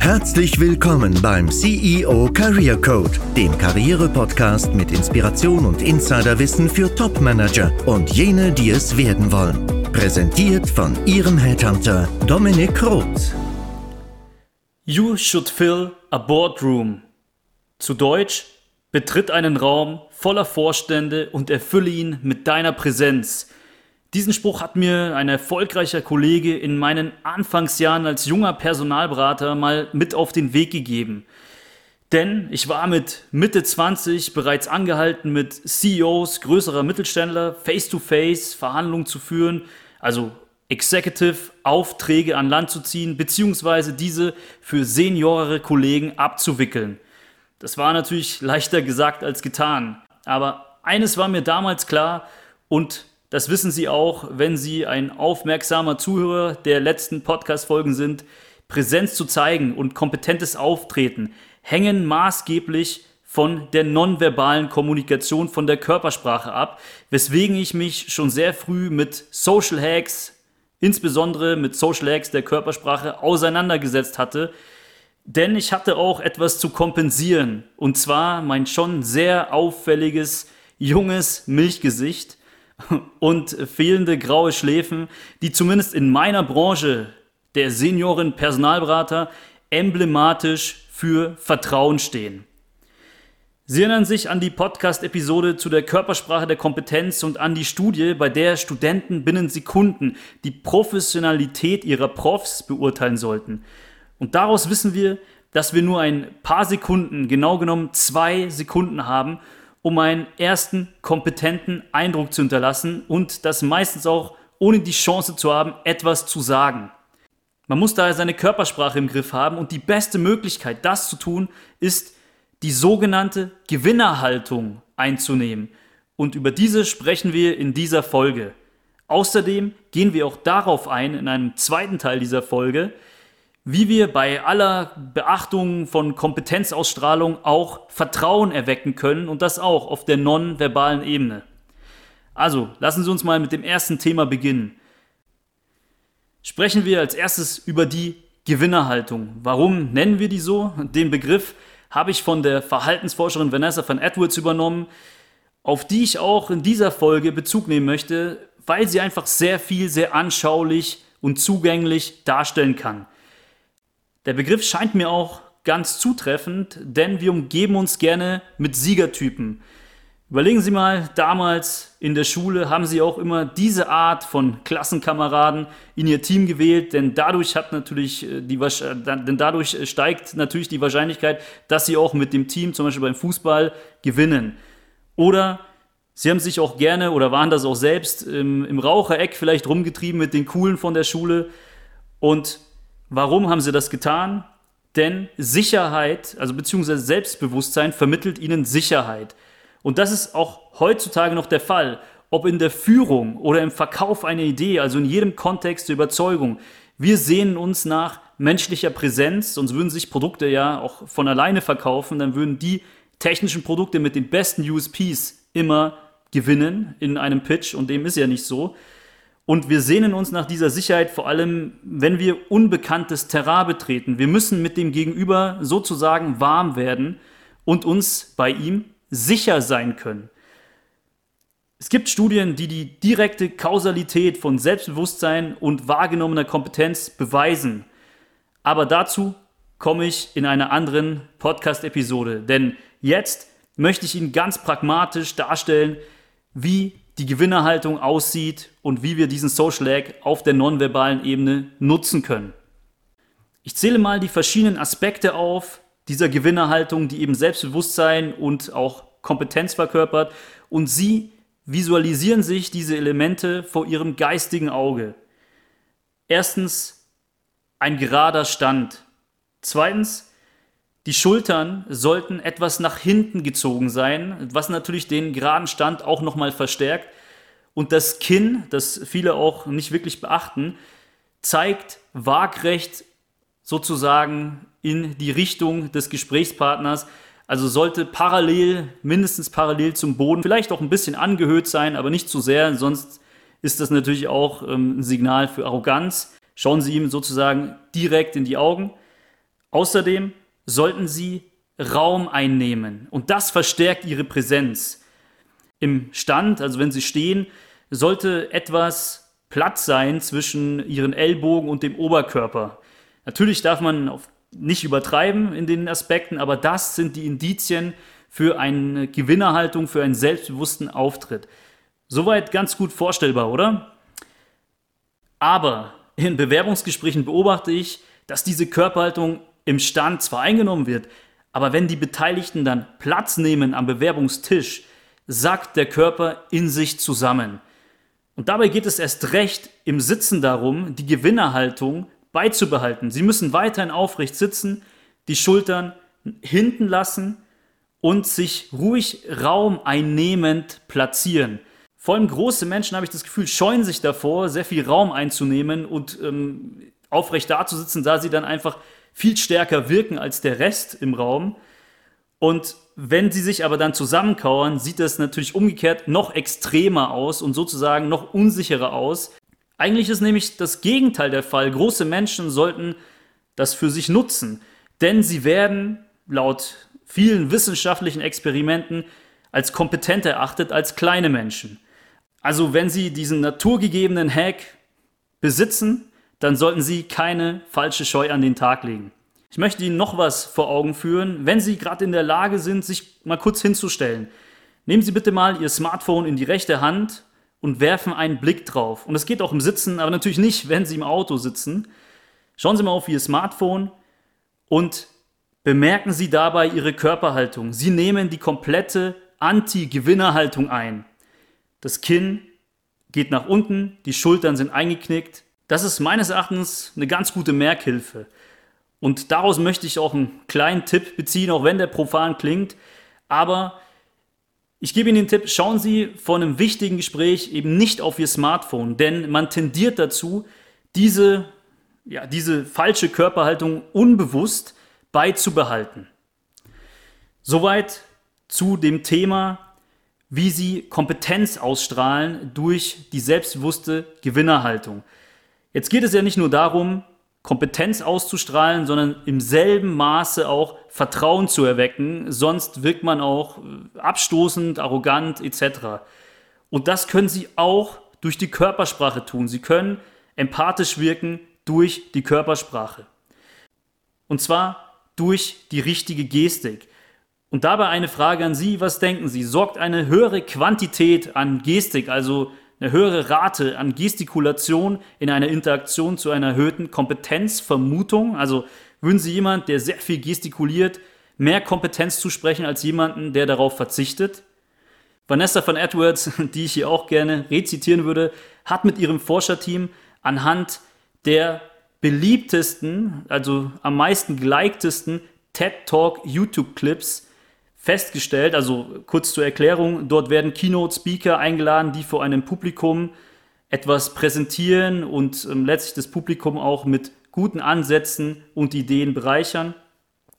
Herzlich willkommen beim CEO Career Code, dem Karriere-Podcast mit Inspiration und Insiderwissen für Top-Manager und jene, die es werden wollen. Präsentiert von Ihrem Headhunter Dominik Roth. You should fill a boardroom. Zu Deutsch, betritt einen Raum voller Vorstände und erfülle ihn mit deiner Präsenz. Diesen Spruch hat mir ein erfolgreicher Kollege in meinen Anfangsjahren als junger Personalberater mal mit auf den Weg gegeben. Denn ich war mit Mitte 20 bereits angehalten, mit CEOs größerer Mittelständler face-to-face -face Verhandlungen zu führen, also Executive Aufträge an Land zu ziehen, beziehungsweise diese für seniorere Kollegen abzuwickeln. Das war natürlich leichter gesagt als getan. Aber eines war mir damals klar und das wissen Sie auch, wenn Sie ein aufmerksamer Zuhörer der letzten Podcast-Folgen sind. Präsenz zu zeigen und kompetentes Auftreten hängen maßgeblich von der nonverbalen Kommunikation, von der Körpersprache ab, weswegen ich mich schon sehr früh mit Social Hacks, insbesondere mit Social Hacks der Körpersprache, auseinandergesetzt hatte. Denn ich hatte auch etwas zu kompensieren, und zwar mein schon sehr auffälliges, junges Milchgesicht und fehlende graue Schläfen, die zumindest in meiner Branche der Senioren Personalberater emblematisch für Vertrauen stehen. Sie erinnern sich an die Podcast-Episode zu der Körpersprache der Kompetenz und an die Studie, bei der Studenten binnen Sekunden die Professionalität ihrer Profs beurteilen sollten. Und daraus wissen wir, dass wir nur ein paar Sekunden, genau genommen zwei Sekunden haben, um einen ersten kompetenten Eindruck zu hinterlassen und das meistens auch ohne die Chance zu haben, etwas zu sagen. Man muss daher seine Körpersprache im Griff haben und die beste Möglichkeit, das zu tun, ist die sogenannte Gewinnerhaltung einzunehmen. Und über diese sprechen wir in dieser Folge. Außerdem gehen wir auch darauf ein in einem zweiten Teil dieser Folge, wie wir bei aller Beachtung von Kompetenzausstrahlung auch Vertrauen erwecken können und das auch auf der nonverbalen Ebene. Also, lassen Sie uns mal mit dem ersten Thema beginnen. Sprechen wir als erstes über die Gewinnerhaltung. Warum nennen wir die so? Den Begriff habe ich von der Verhaltensforscherin Vanessa van Edwards übernommen, auf die ich auch in dieser Folge Bezug nehmen möchte, weil sie einfach sehr viel, sehr anschaulich und zugänglich darstellen kann. Der Begriff scheint mir auch ganz zutreffend, denn wir umgeben uns gerne mit Siegertypen. Überlegen Sie mal, damals in der Schule haben Sie auch immer diese Art von Klassenkameraden in Ihr Team gewählt, denn dadurch hat natürlich äh, die, äh, denn dadurch steigt natürlich die Wahrscheinlichkeit, dass Sie auch mit dem Team, zum Beispiel beim Fußball, gewinnen. Oder Sie haben sich auch gerne oder waren das auch selbst im, im Rauchereck vielleicht rumgetrieben mit den Coolen von der Schule und Warum haben sie das getan? Denn Sicherheit, also beziehungsweise Selbstbewusstsein vermittelt ihnen Sicherheit. Und das ist auch heutzutage noch der Fall. Ob in der Führung oder im Verkauf einer Idee, also in jedem Kontext der Überzeugung. Wir sehnen uns nach menschlicher Präsenz, sonst würden sich Produkte ja auch von alleine verkaufen, dann würden die technischen Produkte mit den besten USPs immer gewinnen in einem Pitch und dem ist ja nicht so. Und wir sehnen uns nach dieser Sicherheit vor allem, wenn wir unbekanntes Terrain betreten. Wir müssen mit dem Gegenüber sozusagen warm werden und uns bei ihm sicher sein können. Es gibt Studien, die die direkte Kausalität von Selbstbewusstsein und wahrgenommener Kompetenz beweisen. Aber dazu komme ich in einer anderen Podcast-Episode. Denn jetzt möchte ich Ihnen ganz pragmatisch darstellen, wie die Gewinnerhaltung aussieht und wie wir diesen Social Lag auf der nonverbalen Ebene nutzen können. Ich zähle mal die verschiedenen Aspekte auf dieser Gewinnerhaltung, die eben Selbstbewusstsein und auch Kompetenz verkörpert und Sie visualisieren sich diese Elemente vor Ihrem geistigen Auge. Erstens ein gerader Stand. Zweitens die Schultern sollten etwas nach hinten gezogen sein, was natürlich den geraden Stand auch nochmal verstärkt. Und das Kinn, das viele auch nicht wirklich beachten, zeigt waagrecht sozusagen in die Richtung des Gesprächspartners. Also sollte parallel, mindestens parallel zum Boden, vielleicht auch ein bisschen angehöht sein, aber nicht zu sehr, sonst ist das natürlich auch ähm, ein Signal für Arroganz. Schauen Sie ihm sozusagen direkt in die Augen. Außerdem sollten Sie Raum einnehmen und das verstärkt Ihre Präsenz. Im Stand, also wenn Sie stehen, sollte etwas Platz sein zwischen Ihren Ellbogen und dem Oberkörper. Natürlich darf man nicht übertreiben in den Aspekten, aber das sind die Indizien für eine Gewinnerhaltung, für einen selbstbewussten Auftritt. Soweit ganz gut vorstellbar, oder? Aber in Bewerbungsgesprächen beobachte ich, dass diese Körperhaltung im Stand zwar eingenommen wird, aber wenn die Beteiligten dann Platz nehmen am Bewerbungstisch, sackt der Körper in sich zusammen. Und dabei geht es erst recht im Sitzen darum, die Gewinnerhaltung beizubehalten. Sie müssen weiterhin aufrecht sitzen, die Schultern hinten lassen und sich ruhig Raum einnehmend platzieren. Vor allem große Menschen, habe ich das Gefühl, scheuen sich davor, sehr viel Raum einzunehmen und ähm, aufrecht dazusitzen, da sie dann einfach viel stärker wirken als der Rest im Raum. Und wenn sie sich aber dann zusammenkauern, sieht das natürlich umgekehrt noch extremer aus und sozusagen noch unsicherer aus. Eigentlich ist nämlich das Gegenteil der Fall. Große Menschen sollten das für sich nutzen, denn sie werden laut vielen wissenschaftlichen Experimenten als kompetent erachtet als kleine Menschen. Also wenn Sie diesen naturgegebenen Hack besitzen, dann sollten Sie keine falsche Scheu an den Tag legen. Ich möchte Ihnen noch was vor Augen führen. Wenn Sie gerade in der Lage sind, sich mal kurz hinzustellen, nehmen Sie bitte mal Ihr Smartphone in die rechte Hand und werfen einen Blick drauf. Und das geht auch im Sitzen, aber natürlich nicht, wenn Sie im Auto sitzen. Schauen Sie mal auf Ihr Smartphone und bemerken Sie dabei Ihre Körperhaltung. Sie nehmen die komplette Anti-Gewinnerhaltung ein. Das Kinn geht nach unten, die Schultern sind eingeknickt. Das ist meines Erachtens eine ganz gute Merkhilfe. Und daraus möchte ich auch einen kleinen Tipp beziehen, auch wenn der profan klingt. Aber ich gebe Ihnen den Tipp, schauen Sie vor einem wichtigen Gespräch eben nicht auf Ihr Smartphone, denn man tendiert dazu, diese, ja, diese falsche Körperhaltung unbewusst beizubehalten. Soweit zu dem Thema wie sie Kompetenz ausstrahlen durch die selbstbewusste Gewinnerhaltung. Jetzt geht es ja nicht nur darum, Kompetenz auszustrahlen, sondern im selben Maße auch Vertrauen zu erwecken, sonst wirkt man auch äh, abstoßend, arrogant etc. Und das können Sie auch durch die Körpersprache tun. Sie können empathisch wirken durch die Körpersprache. Und zwar durch die richtige Gestik. Und dabei eine Frage an Sie, was denken Sie? Sorgt eine höhere Quantität an Gestik, also eine höhere Rate an Gestikulation in einer Interaktion zu einer erhöhten Kompetenzvermutung? Also würden Sie jemand, der sehr viel gestikuliert, mehr Kompetenz zusprechen als jemanden, der darauf verzichtet? Vanessa von Edwards, die ich hier auch gerne rezitieren würde, hat mit ihrem Forscherteam anhand der beliebtesten, also am meisten geleiktesten TED Talk YouTube Clips festgestellt, also kurz zur Erklärung, dort werden Keynote-Speaker eingeladen, die vor einem Publikum etwas präsentieren und ähm, letztlich das Publikum auch mit guten Ansätzen und Ideen bereichern.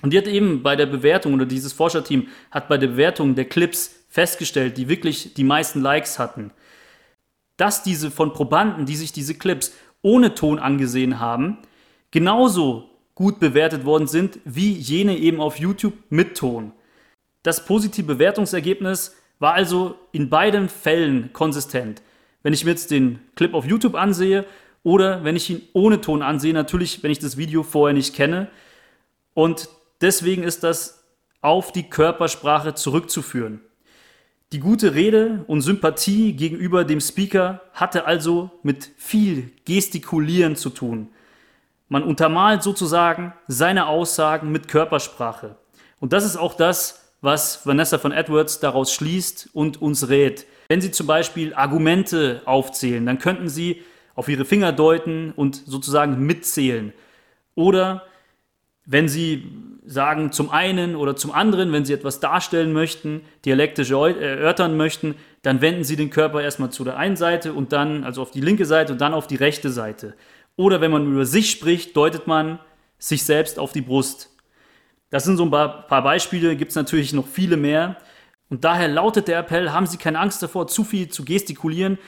Und die hat eben bei der Bewertung oder dieses Forscherteam hat bei der Bewertung der Clips festgestellt, die wirklich die meisten Likes hatten, dass diese von Probanden, die sich diese Clips ohne Ton angesehen haben, genauso gut bewertet worden sind wie jene eben auf YouTube mit Ton. Das positive Bewertungsergebnis war also in beiden Fällen konsistent. Wenn ich mir jetzt den Clip auf YouTube ansehe oder wenn ich ihn ohne Ton ansehe, natürlich, wenn ich das Video vorher nicht kenne. Und deswegen ist das auf die Körpersprache zurückzuführen. Die gute Rede und Sympathie gegenüber dem Speaker hatte also mit viel Gestikulieren zu tun. Man untermalt sozusagen seine Aussagen mit Körpersprache. Und das ist auch das, was Vanessa von Edwards daraus schließt und uns rät. Wenn Sie zum Beispiel Argumente aufzählen, dann könnten Sie auf Ihre Finger deuten und sozusagen mitzählen. Oder wenn Sie sagen zum einen oder zum anderen, wenn Sie etwas darstellen möchten, dialektisch erörtern möchten, dann wenden Sie den Körper erstmal zu der einen Seite und dann, also auf die linke Seite und dann auf die rechte Seite. Oder wenn man über sich spricht, deutet man sich selbst auf die Brust. Das sind so ein paar, Beispiele, gibt es natürlich noch viele mehr. Und daher lautet der Appell, haben Sie keine Angst davor, zu viel zu gestikulieren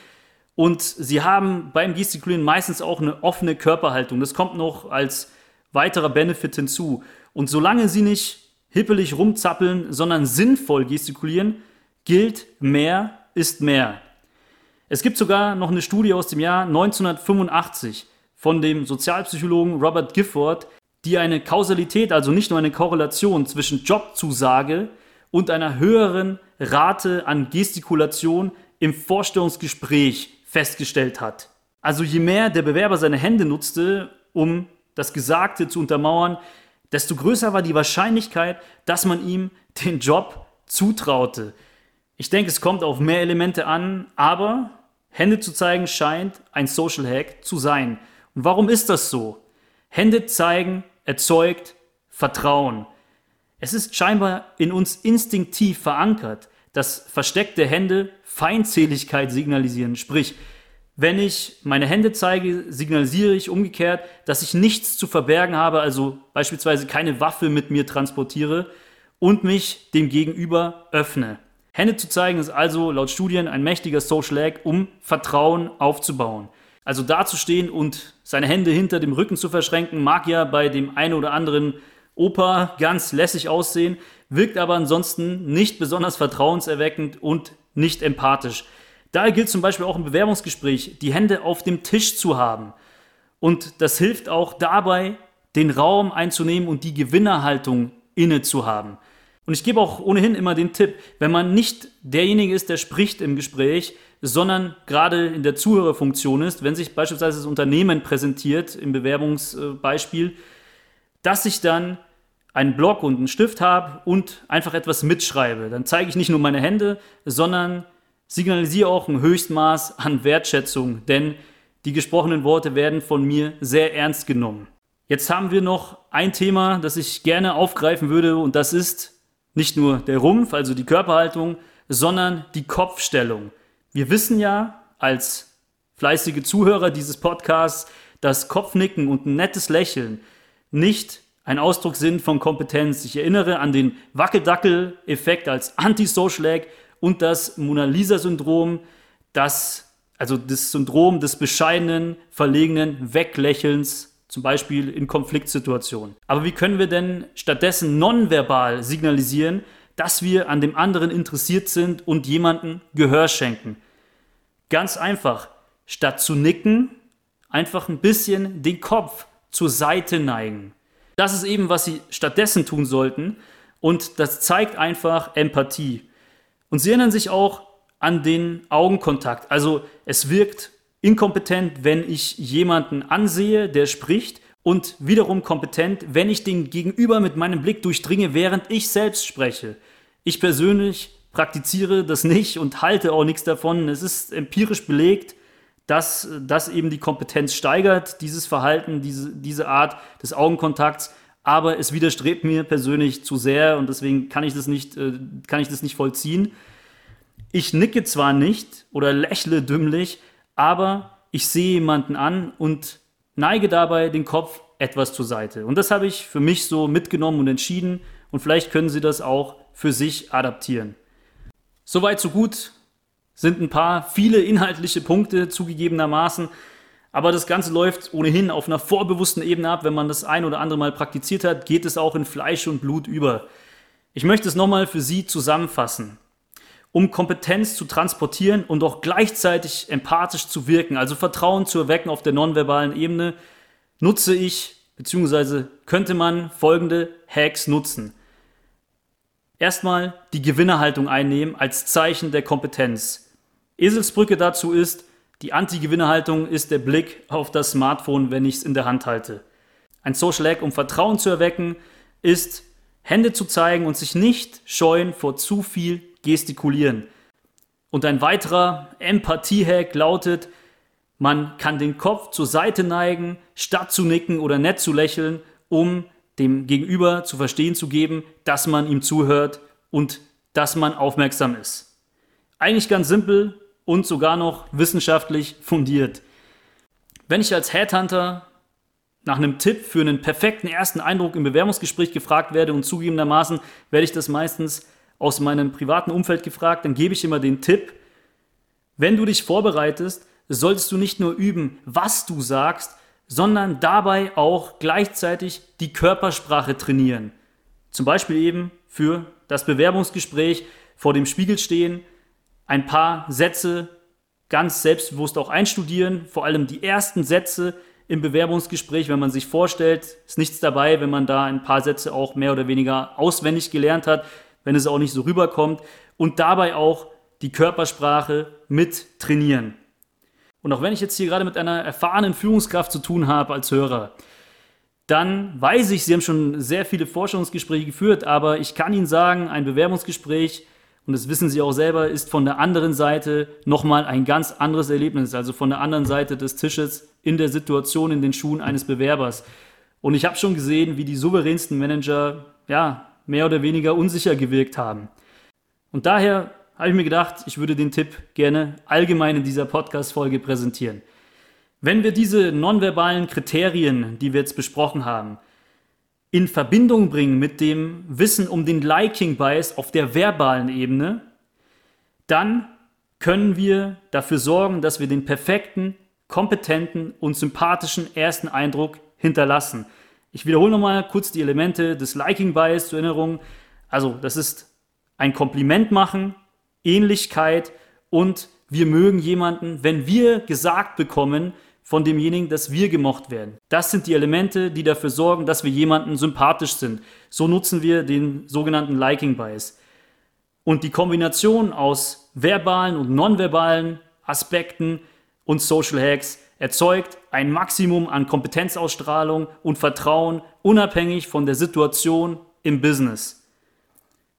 Und sie haben beim Gestikulieren meistens auch eine offene Körperhaltung. Das kommt noch als weiterer Benefit hinzu. Und solange sie nicht hippelig rumzappeln, sondern sinnvoll gestikulieren, gilt mehr ist mehr. Es gibt sogar noch eine Studie aus dem Jahr 1985 von dem Sozialpsychologen Robert Gifford, die eine Kausalität, also nicht nur eine Korrelation zwischen Jobzusage und einer höheren Rate an Gestikulation im Vorstellungsgespräch festgestellt hat. Also je mehr der Bewerber seine Hände nutzte, um das Gesagte zu untermauern, desto größer war die Wahrscheinlichkeit, dass man ihm den Job zutraute. Ich denke, es kommt auf mehr Elemente an, aber Hände zu zeigen scheint ein Social Hack zu sein. Und warum ist das so? Hände zeigen erzeugt Vertrauen. Es ist scheinbar in uns instinktiv verankert, dass versteckte Hände Feindseligkeit signalisieren. Sprich, wenn ich meine Hände zeige, signalisiere ich umgekehrt, dass ich nichts zu verbergen habe, also beispielsweise keine Waffe mit mir transportiere und mich dem Gegenüber öffne. Hände zu zeigen ist also laut Studien ein mächtiger Social Act, um Vertrauen aufzubauen. Also dazustehen und seine Hände hinter dem Rücken zu verschränken, mag ja bei dem einen oder anderen Opa ganz lässig aussehen, wirkt aber ansonsten nicht besonders vertrauenserweckend und nicht empathisch. Daher gilt zum Beispiel auch im Bewerbungsgespräch, die Hände auf dem Tisch zu haben. Und das hilft auch dabei, den Raum einzunehmen und die Gewinnerhaltung inne zu haben. Und ich gebe auch ohnehin immer den Tipp, wenn man nicht derjenige ist, der spricht im Gespräch, sondern gerade in der Zuhörerfunktion ist, wenn sich beispielsweise das Unternehmen präsentiert im Bewerbungsbeispiel, dass ich dann einen Block und einen Stift habe und einfach etwas mitschreibe. Dann zeige ich nicht nur meine Hände, sondern signalisiere auch ein Höchstmaß an Wertschätzung, denn die gesprochenen Worte werden von mir sehr ernst genommen. Jetzt haben wir noch ein Thema, das ich gerne aufgreifen würde und das ist nicht nur der Rumpf, also die Körperhaltung, sondern die Kopfstellung. Wir wissen ja als fleißige Zuhörer dieses Podcasts, dass Kopfnicken und ein nettes Lächeln nicht ein Ausdruck sind von Kompetenz. Ich erinnere an den Wackeldackel-Effekt als Anti-Social und das Mona Lisa-Syndrom, das, also das Syndrom des bescheidenen, verlegenen Weglächelns, zum Beispiel in Konfliktsituationen. Aber wie können wir denn stattdessen nonverbal signalisieren, dass wir an dem anderen interessiert sind und jemanden Gehör schenken? Ganz einfach, statt zu nicken, einfach ein bisschen den Kopf zur Seite neigen. Das ist eben, was sie stattdessen tun sollten. Und das zeigt einfach Empathie. Und sie erinnern sich auch an den Augenkontakt. Also es wirkt inkompetent, wenn ich jemanden ansehe, der spricht. Und wiederum kompetent, wenn ich den Gegenüber mit meinem Blick durchdringe, während ich selbst spreche. Ich persönlich praktiziere das nicht und halte auch nichts davon. Es ist empirisch belegt, dass das eben die Kompetenz steigert, dieses Verhalten, diese, diese Art des Augenkontakts. Aber es widerstrebt mir persönlich zu sehr und deswegen kann ich das nicht, äh, kann ich das nicht vollziehen. Ich nicke zwar nicht oder lächle dümmlich, aber ich sehe jemanden an und neige dabei den Kopf etwas zur Seite. Und das habe ich für mich so mitgenommen und entschieden und vielleicht können Sie das auch für sich adaptieren. Soweit, so gut sind ein paar viele inhaltliche Punkte zugegebenermaßen. Aber das Ganze läuft ohnehin auf einer vorbewussten Ebene ab. Wenn man das ein oder andere Mal praktiziert hat, geht es auch in Fleisch und Blut über. Ich möchte es nochmal für Sie zusammenfassen. Um Kompetenz zu transportieren und auch gleichzeitig empathisch zu wirken, also Vertrauen zu erwecken auf der nonverbalen Ebene, nutze ich bzw. könnte man folgende Hacks nutzen. Erstmal die Gewinnerhaltung einnehmen als Zeichen der Kompetenz. Eselsbrücke dazu ist, die Anti-Gewinnerhaltung ist der Blick auf das Smartphone, wenn ich es in der Hand halte. Ein Social Hack, um Vertrauen zu erwecken, ist, Hände zu zeigen und sich nicht scheuen vor zu viel Gestikulieren. Und ein weiterer Empathie-Hack lautet, man kann den Kopf zur Seite neigen, statt zu nicken oder nett zu lächeln, um dem Gegenüber zu verstehen zu geben, dass man ihm zuhört und dass man aufmerksam ist. Eigentlich ganz simpel, und sogar noch wissenschaftlich fundiert. Wenn ich als Headhunter nach einem Tipp für einen perfekten ersten Eindruck im Bewerbungsgespräch gefragt werde und zugegebenermaßen werde ich das meistens aus meinem privaten Umfeld gefragt, dann gebe ich immer den Tipp, wenn du dich vorbereitest, solltest du nicht nur üben, was du sagst, sondern dabei auch gleichzeitig die Körpersprache trainieren. Zum Beispiel eben für das Bewerbungsgespräch vor dem Spiegel stehen, ein paar Sätze ganz selbstbewusst auch einstudieren, vor allem die ersten Sätze im Bewerbungsgespräch, wenn man sich vorstellt, ist nichts dabei, wenn man da ein paar Sätze auch mehr oder weniger auswendig gelernt hat, wenn es auch nicht so rüberkommt und dabei auch die Körpersprache mit trainieren. Und auch wenn ich jetzt hier gerade mit einer erfahrenen Führungskraft zu tun habe als Hörer, dann weiß ich, Sie haben schon sehr viele Forschungsgespräche geführt, aber ich kann Ihnen sagen, ein Bewerbungsgespräch, und das wissen Sie auch selber, ist von der anderen Seite nochmal ein ganz anderes Erlebnis, also von der anderen Seite des Tisches in der Situation, in den Schuhen eines Bewerbers. Und ich habe schon gesehen, wie die souveränsten Manager, ja, mehr oder weniger unsicher gewirkt haben. Und daher habe ich mir gedacht, ich würde den Tipp gerne allgemein in dieser Podcast-Folge präsentieren. Wenn wir diese nonverbalen Kriterien, die wir jetzt besprochen haben, in Verbindung bringen mit dem Wissen um den Liking Bias auf der verbalen Ebene, dann können wir dafür sorgen, dass wir den perfekten, kompetenten und sympathischen ersten Eindruck hinterlassen. Ich wiederhole nochmal kurz die Elemente des Liking Bias zur Erinnerung. Also, das ist ein Kompliment machen, Ähnlichkeit und wir mögen jemanden, wenn wir gesagt bekommen von demjenigen, dass wir gemocht werden. Das sind die Elemente, die dafür sorgen, dass wir jemanden sympathisch sind. So nutzen wir den sogenannten Liking Bias. Und die Kombination aus verbalen und nonverbalen Aspekten und Social Hacks erzeugt ein Maximum an Kompetenzausstrahlung und Vertrauen, unabhängig von der Situation im Business.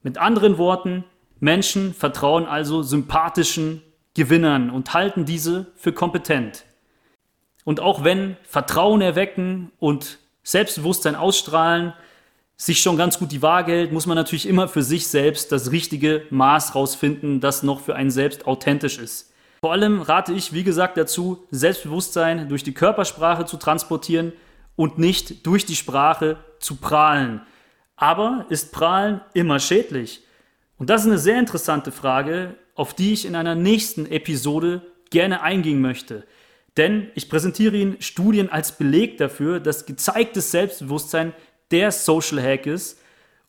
Mit anderen Worten, Menschen vertrauen also sympathischen Gewinnern und halten diese für kompetent. Und auch wenn Vertrauen erwecken und Selbstbewusstsein ausstrahlen sich schon ganz gut die Waage hält, muss man natürlich immer für sich selbst das richtige Maß rausfinden, das noch für einen selbst authentisch ist. Vor allem rate ich, wie gesagt, dazu, Selbstbewusstsein durch die Körpersprache zu transportieren und nicht durch die Sprache zu prahlen. Aber ist Prahlen immer schädlich? Und das ist eine sehr interessante Frage, auf die ich in einer nächsten Episode gerne eingehen möchte. Denn ich präsentiere Ihnen Studien als Beleg dafür, dass gezeigtes Selbstbewusstsein der Social Hack ist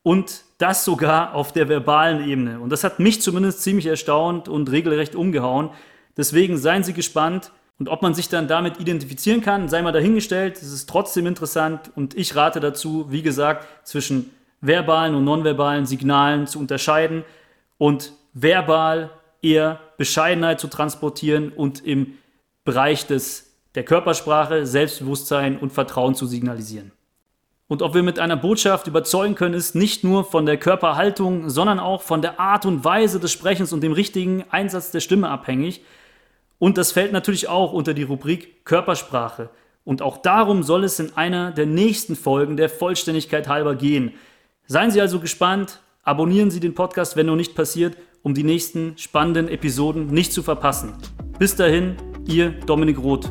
und das sogar auf der verbalen Ebene. Und das hat mich zumindest ziemlich erstaunt und regelrecht umgehauen. Deswegen seien Sie gespannt. Und ob man sich dann damit identifizieren kann, sei mal dahingestellt. Es ist trotzdem interessant und ich rate dazu, wie gesagt, zwischen verbalen und nonverbalen Signalen zu unterscheiden und verbal eher Bescheidenheit zu transportieren und im Bereich des, der Körpersprache Selbstbewusstsein und Vertrauen zu signalisieren. Und ob wir mit einer Botschaft überzeugen können, ist nicht nur von der Körperhaltung, sondern auch von der Art und Weise des Sprechens und dem richtigen Einsatz der Stimme abhängig. Und das fällt natürlich auch unter die Rubrik Körpersprache. Und auch darum soll es in einer der nächsten Folgen der Vollständigkeit halber gehen. Seien Sie also gespannt, abonnieren Sie den Podcast, wenn noch nicht passiert, um die nächsten spannenden Episoden nicht zu verpassen. Bis dahin, Ihr Dominik Roth.